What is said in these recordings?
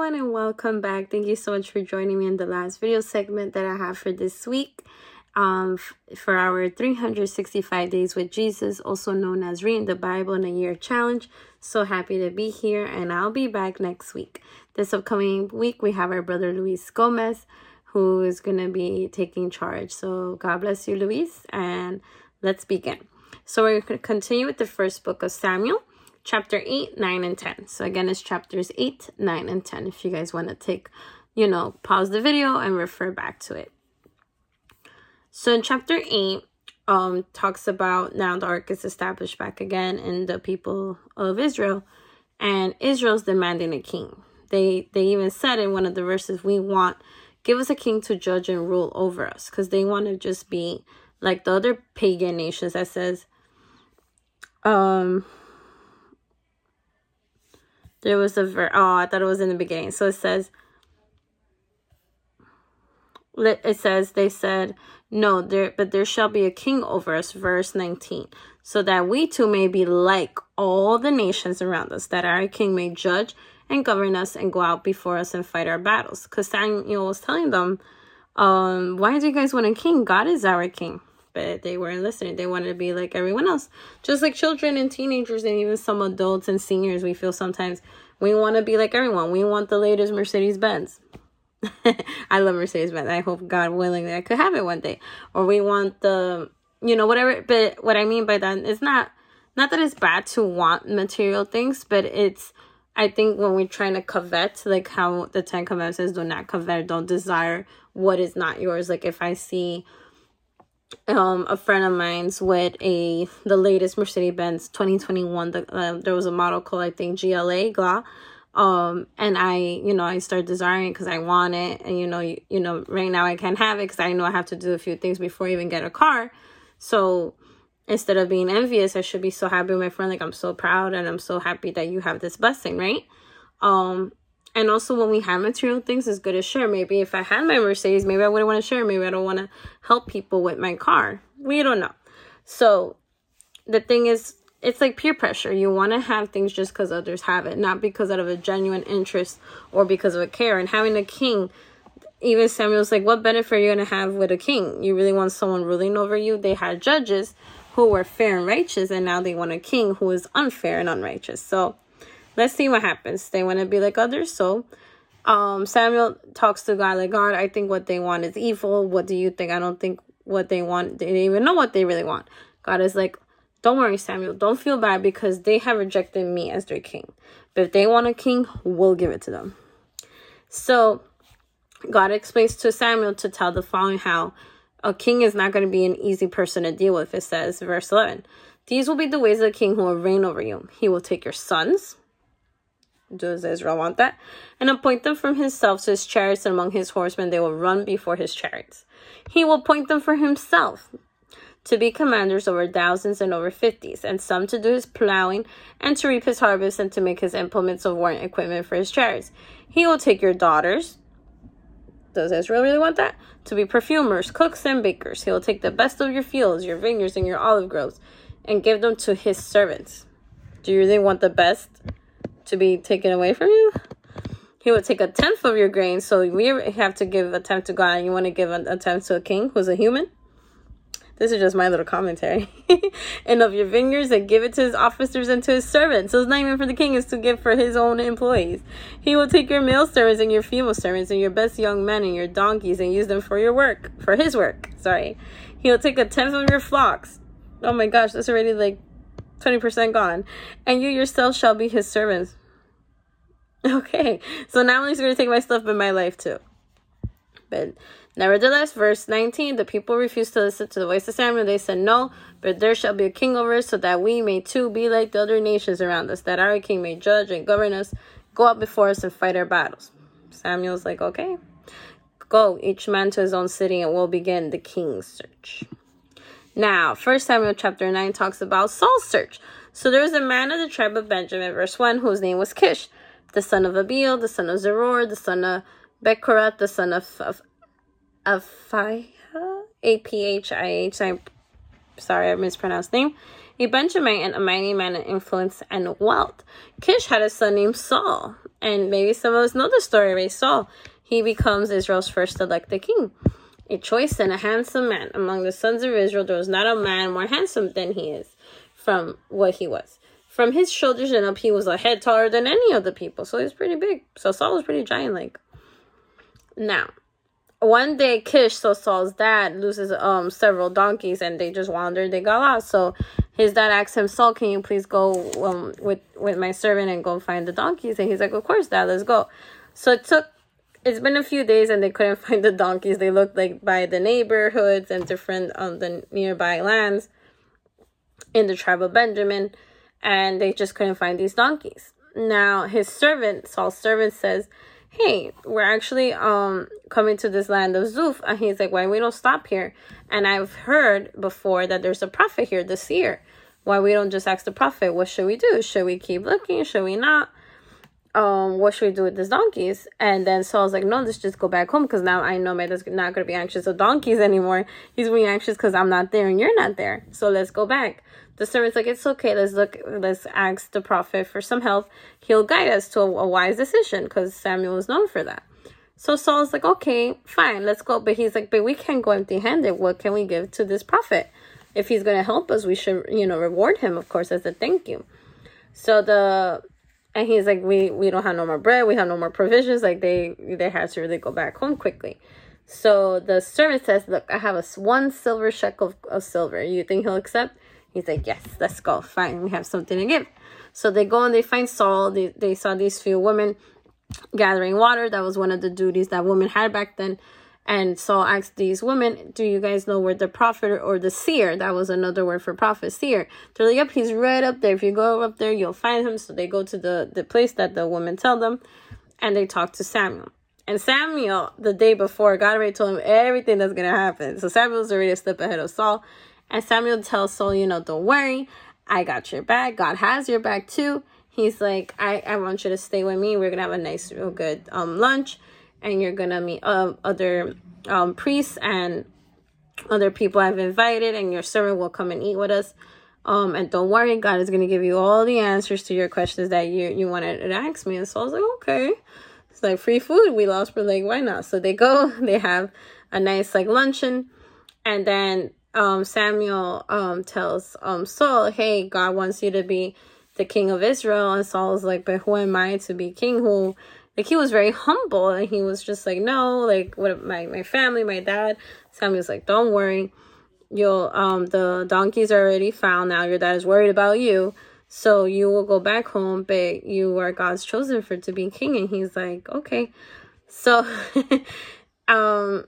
everyone and welcome back. Thank you so much for joining me in the last video segment that I have for this week. Um, for our 365 days with Jesus, also known as Reading the Bible in a Year Challenge. So happy to be here and I'll be back next week. This upcoming week, we have our brother Luis Gomez who is going to be taking charge. So God bless you, Luis, and let's begin. So we're going to continue with the first book of Samuel chapter 8, 9, and 10. So again, it's chapters 8, 9, and 10 if you guys want to take, you know, pause the video and refer back to it. So in chapter 8, um, talks about now the ark is established back again in the people of Israel, and Israel's demanding a king. They they even said in one of the verses, "We want give us a king to judge and rule over us," because they want to just be like the other pagan nations that says, um, there was a ver oh i thought it was in the beginning. So it says it says they said no there but there shall be a king over us verse 19 so that we too may be like all the nations around us that our king may judge and govern us and go out before us and fight our battles. Because samuel was telling them um why do you guys want a king? God is our king but they weren't listening. They wanted to be like everyone else. Just like children and teenagers and even some adults and seniors, we feel sometimes we want to be like everyone. We want the latest Mercedes Benz. I love Mercedes Benz. I hope God willing that I could have it one day. Or we want the you know, whatever but what I mean by that is not not that it's bad to want material things, but it's I think when we're trying to covet, like how the Ten Commandments says, do not covet, don't desire what is not yours. Like if I see um a friend of mine's with a the latest Mercedes Benz 2021 the, uh, there was a model called I think GLA GLA um and I you know I started desiring because I want it. And you know you, you know right now I can't have it because I know I have to do a few things before I even get a car. So instead of being envious I should be so happy with my friend. Like I'm so proud and I'm so happy that you have this blessing right? Um and also when we have material things it's good to share. Maybe if i had my mercedes maybe i wouldn't want to share. Maybe i don't want to help people with my car. We don't know. So the thing is it's like peer pressure. You want to have things just because others have it not because out of a genuine interest or because of a care. And having a king even samuel's like what benefit are you going to have with a king? You really want someone ruling over you? They had judges who were fair and righteous and now they want a king who is unfair and unrighteous. So let's see what happens. They want to be like others. So um, Samuel talks to God like, God, I think what they want is evil. What do you think? I don't think what they want, they don't even know what they really want. God is like, don't worry, Samuel. Don't feel bad because they have rejected me as their king. But if they want a king, we'll give it to them. So God explains to Samuel to tell the following how a king is not going to be an easy person to deal with. It says, verse 11, These will be the ways of the king who will reign over you. He will take your sons, does Israel want that? And appoint them from himself to his chariots, and among his horsemen they will run before his chariots. He will appoint them for himself to be commanders over thousands and over fifties, and some to do his plowing, and to reap his harvest, and to make his implements of war and equipment for his chariots. He will take your daughters. Does Israel really want that? To be perfumers, cooks, and bakers. He will take the best of your fields, your vineyards, and your olive groves, and give them to his servants. Do you really want the best? To be taken away from you. He would take a tenth of your grain. So we have to give a tenth to God, and you want to give a, tenth to a king who's a human. This is just my little commentary. and of your vineyards, and give it to his officers and to his servants. So it's not even for the king; it's to give for his own employees. He will take your male servants and your female servants and your best young men and your donkeys and use them for your work, for his work. Sorry. He'll take a tenth of your flocks. Oh my gosh, that's already like 20% gone. And you yourself shall be his servants. Okay, so not only is going to take my stuff, but my life too. But nevertheless, verse 19 the people refused to listen to the voice of Samuel. They said, No, but there shall be a king over us, so that we may too be like the other nations around us, that our king may judge and govern us, go up before us and fight our battles. Samuel's like, Okay, go, each man to his own city, and we'll begin the king's search. Now, First Samuel chapter 9 talks about Saul's search. So there was a man of the tribe of Benjamin, verse 1, whose name was Kish the son of Abiel, the son of Zeror, the son of Bechorath, the son of of Aphiah, A P H I H. I'm sorry, I mispronounced name. A Benjamin and a mighty man of influence and wealth. Kish had a son named Saul, And maybe some of us know the story, right? Saul, he becomes Israel's first elected king. A choice and a handsome man. Among the sons of Israel, there was not a man more handsome than he is from what he was. From his shoulders and up, he was a head taller than any of the people. So he was pretty big. So Saul was pretty giant like. Now, one day Kish, so Saul's dad, loses um several donkeys and they just wandered, they got lost. So his dad asks him, Saul, can you please go um with, with my servant and go find the donkeys? And he's like, Of course, dad, let's go. So it took it's been a few days and they couldn't find the donkeys. They looked like by the neighborhoods and different um the nearby lands in the tribe of Benjamin, and they just couldn't find these donkeys. Now his servant, Saul's servant, says, hey we're actually um coming to this land of zuph and he's like why we don't stop here? And i've heard before that there's a prophet here the seer why we don't just ask the prophet what should we do? Should we keep looking? Should we not um what should we do with these donkeys and then saul's like no let's just go back home because now i know my dad's not going to be anxious of donkeys anymore he's being anxious because i'm not there and you're not there so let's go back the servant's like, it's okay. Let's look. Let's ask the prophet for some help. He'll guide us to a, a wise decision because Samuel is known for that. So Saul's like, okay, fine, let's go. But he's like, but we can't go empty-handed. What can we give to this prophet? If he's going to help us, we should, you know, reward him, of course, as a thank you. So the and he's like, we we don't have no more bread. We have no more provisions. Like they they had to really go back home quickly. So the servant says, look, I have a one silver shekel of, of silver. You think he'll accept? He's like, yes, let's go. Fine, we have something to give. So they go and they find Saul. They, they saw these few women gathering water. That was one of the duties that women had back then. And Saul asked these women, Do you guys know where the prophet or the seer, that was another word for prophet, seer. They're like, Yep, he's right up there. If you go up there, you'll find him. So they go to the, the place that the women tell them and they talk to Samuel. And Samuel, the day before, God already told him everything that's going to happen. So Samuel's already a step ahead of Saul. And Samuel tells Saul, you know, don't worry, I got your back. God has your back too. He's like, I, I want you to stay with me. We're gonna have a nice, real good um lunch, and you're gonna meet uh, other um priests and other people I've invited, and your servant will come and eat with us. Um, and don't worry, God is gonna give you all the answers to your questions that you you wanted to ask me. And Saul was like, okay. It's like free food. We lost, but like, why not? So they go, they have a nice like luncheon, and then um, Samuel um, tells um, Saul, hey, God wants you to be the king of Israel. And Saul's like, but who am I to be king? Who, like, he was very humble and he was just like, no, like, what, my, my family, my dad. Samuel's like, don't worry. You'll, um, the donkeys are already found now. Your dad is worried about you. So you will go back home, but you are God's chosen for to be king. And he's like, okay. So, um,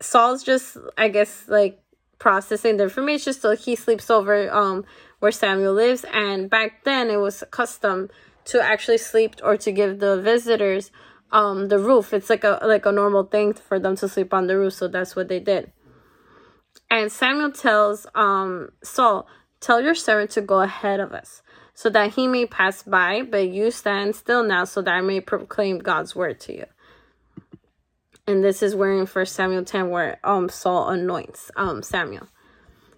Saul's just, I guess, like processing the information so he sleeps over um where Samuel lives and back then it was custom to actually sleep or to give the visitors um the roof. It's like a like a normal thing for them to sleep on the roof so that's what they did. And Samuel tells um Saul tell your servant to go ahead of us so that he may pass by but you stand still now so that I may proclaim God's word to you. And this is where in First Samuel 10 where um Saul anoints um Samuel.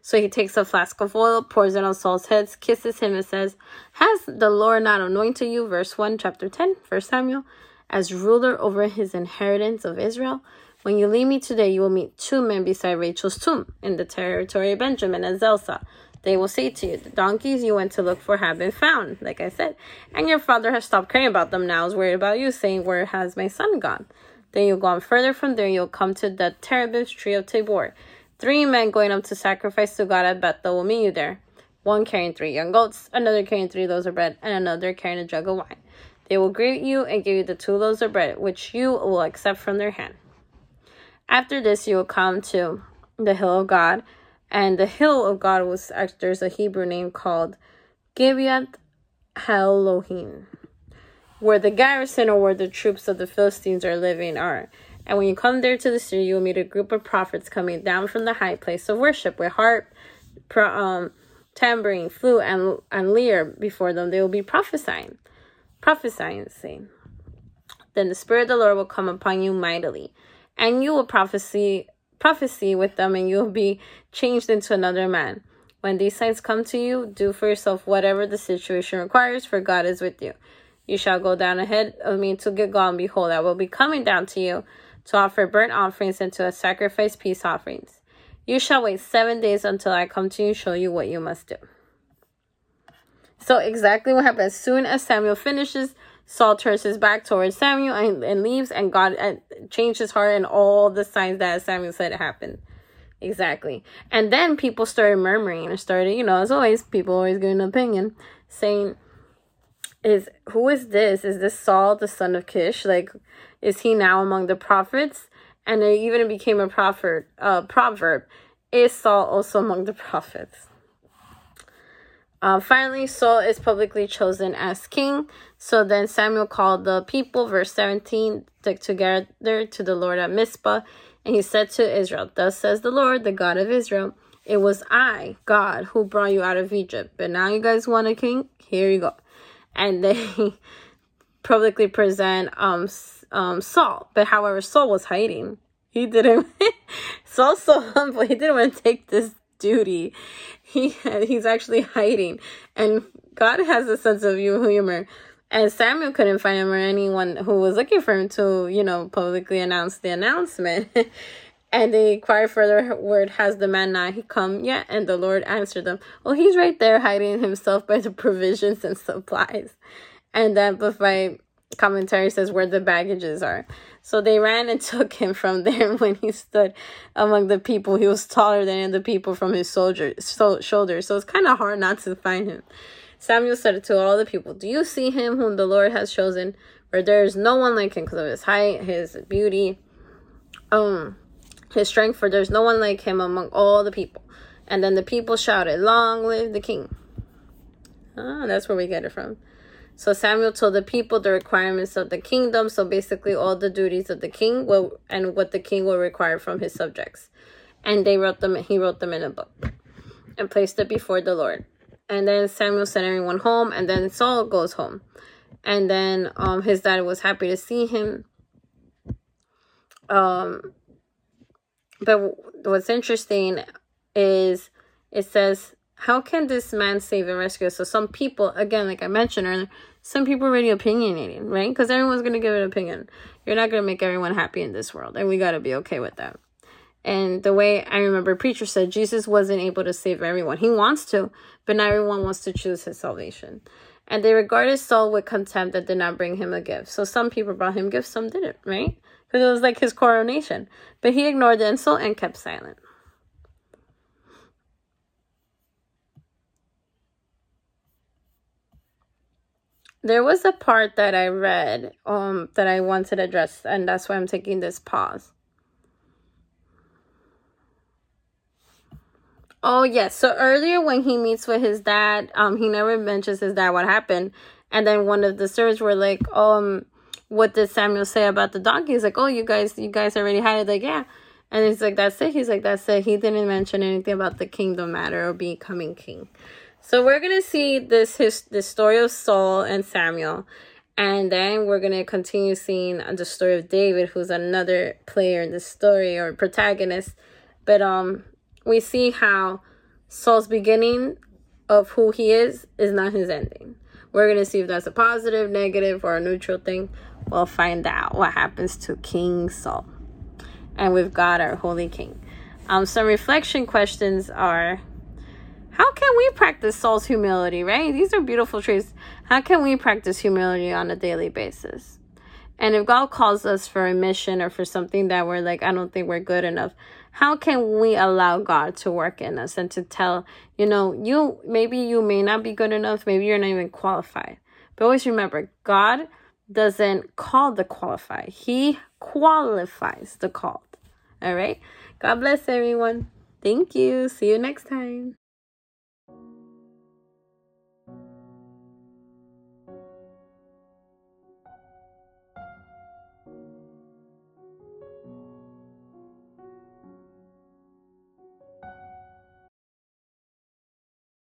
So he takes a flask of oil, pours it on Saul's head, kisses him, and says, Has the Lord not anointed you, verse 1, chapter 10, First Samuel, as ruler over his inheritance of Israel? When you leave me today, you will meet two men beside Rachel's tomb in the territory of Benjamin at Zelzah. They will say to you, The donkeys you went to look for have been found, like I said, and your father has stopped caring about them now, is worried about you, saying, Where has my son gone? Then you'll go on further from there, you'll come to the terebinth tree of Tabor. Three men going up to sacrifice to God at Bethel will meet you there. One carrying three young goats, another carrying three loaves of bread, and another carrying a jug of wine. They will greet you and give you the two loaves of bread, which you will accept from their hand. After this, you will come to the hill of God, and the hill of God was there's a Hebrew name called Gibeath Elohim where the garrison or where the troops of the Philistines are living are. And when you come there to the city, you will meet a group of prophets coming down from the high place of worship with harp, um, tambourine, flute, and, and lyre before them. They will be prophesying. Prophesying, say. Then the Spirit of the Lord will come upon you mightily, and you will prophecy prophecy with them, and you will be changed into another man. When these signs come to you, do for yourself whatever the situation requires, for God is with you. You shall go down ahead of me to Gilgal, and behold, I will be coming down to you to offer burnt offerings and to sacrifice peace offerings. You shall wait seven days until I come to you, and show you what you must do. So exactly what happened. As soon as Samuel finishes, Saul turns his back towards Samuel and, and leaves, and God uh, changed his heart, and all the signs that Samuel said happened. Exactly. And then people started murmuring and started, you know, as always, people always give an opinion, saying, is who is this? Is this Saul, the son of Kish? Like, is he now among the prophets? And it even became a prophet, uh, proverb. Is Saul also among the prophets? Uh, finally, Saul is publicly chosen as king. So then Samuel called the people, verse 17, together to the Lord at Mizpah. And he said to Israel, Thus says the Lord, the God of Israel, It was I, God, who brought you out of Egypt. But now you guys want a king? Here you go and they publicly present um um Saul. But however, Saul was hiding. He didn't. Saul's so humble. He didn't want to take this duty. He he's actually hiding, and God has a sense of humor. And Samuel couldn't find him or anyone who was looking for him to, you know, publicly announce the announcement. and they inquired further word, has the man not he come yet? And the Lord answered them, Well, he's right there hiding himself by the provisions and supplies. And then but my commentary says where the baggages are. So they ran and took him from there when he stood among the people. He was taller than the people from his soldier, so, shoulders. So it's kind of hard not to find him. Samuel said to all the people, Do you see him whom the Lord has chosen? For there is no one like him because of his height, his beauty, um, his strength, for there's no one like him among all the people. And then the people shouted, Long live the king. Ah, that's where we get it from. So Samuel told the people the requirements of the kingdom. So basically, all the duties of the king will, and what the king will require from his subjects. And they wrote them. He wrote them in a book and placed it before the Lord. And then Samuel sent everyone home, and then Saul goes home. And then um, his dad was happy to see him. Um, but what's interesting is it says, How can this man save and rescue? So some people, again, like I mentioned earlier, some people are already opinionated, right? Because everyone's going to give an opinion. You're not going to make everyone happy in this world, and we got to be okay with that. And the way I remember preacher said, Jesus wasn't able to save everyone. He wants to, but not everyone wants to choose his salvation. And they regarded Saul with contempt that did not bring him a gift. So some people brought him gifts, some didn't, right? Because it was like his coronation. But he ignored the insult and kept silent. There was a part that I read um that I wanted to address, and that's why I'm taking this pause. Oh yes. So earlier when he meets with his dad, um, he never mentions his dad what happened. And then one of the servants were like, um, what did Samuel say about the donkey? He's like, Oh, you guys you guys already had it, like, yeah. And he's like, That's it. He's like, That's it. He didn't mention anything about the kingdom matter or becoming king. So we're gonna see this his the story of Saul and Samuel. And then we're gonna continue seeing the story of David, who's another player in the story or protagonist. But um we see how Saul's beginning of who he is is not his ending. We're going to see if that's a positive, negative, or a neutral thing. We'll find out what happens to King Saul. And we've got our Holy King. Um, some reflection questions are how can we practice Saul's humility, right? These are beautiful traits. How can we practice humility on a daily basis? And if God calls us for a mission or for something that we're like, I don't think we're good enough, how can we allow God to work in us and to tell, you know, you maybe you may not be good enough, maybe you're not even qualified. But always remember, God doesn't call the qualified, He qualifies the called. All right. God bless everyone. Thank you. See you next time.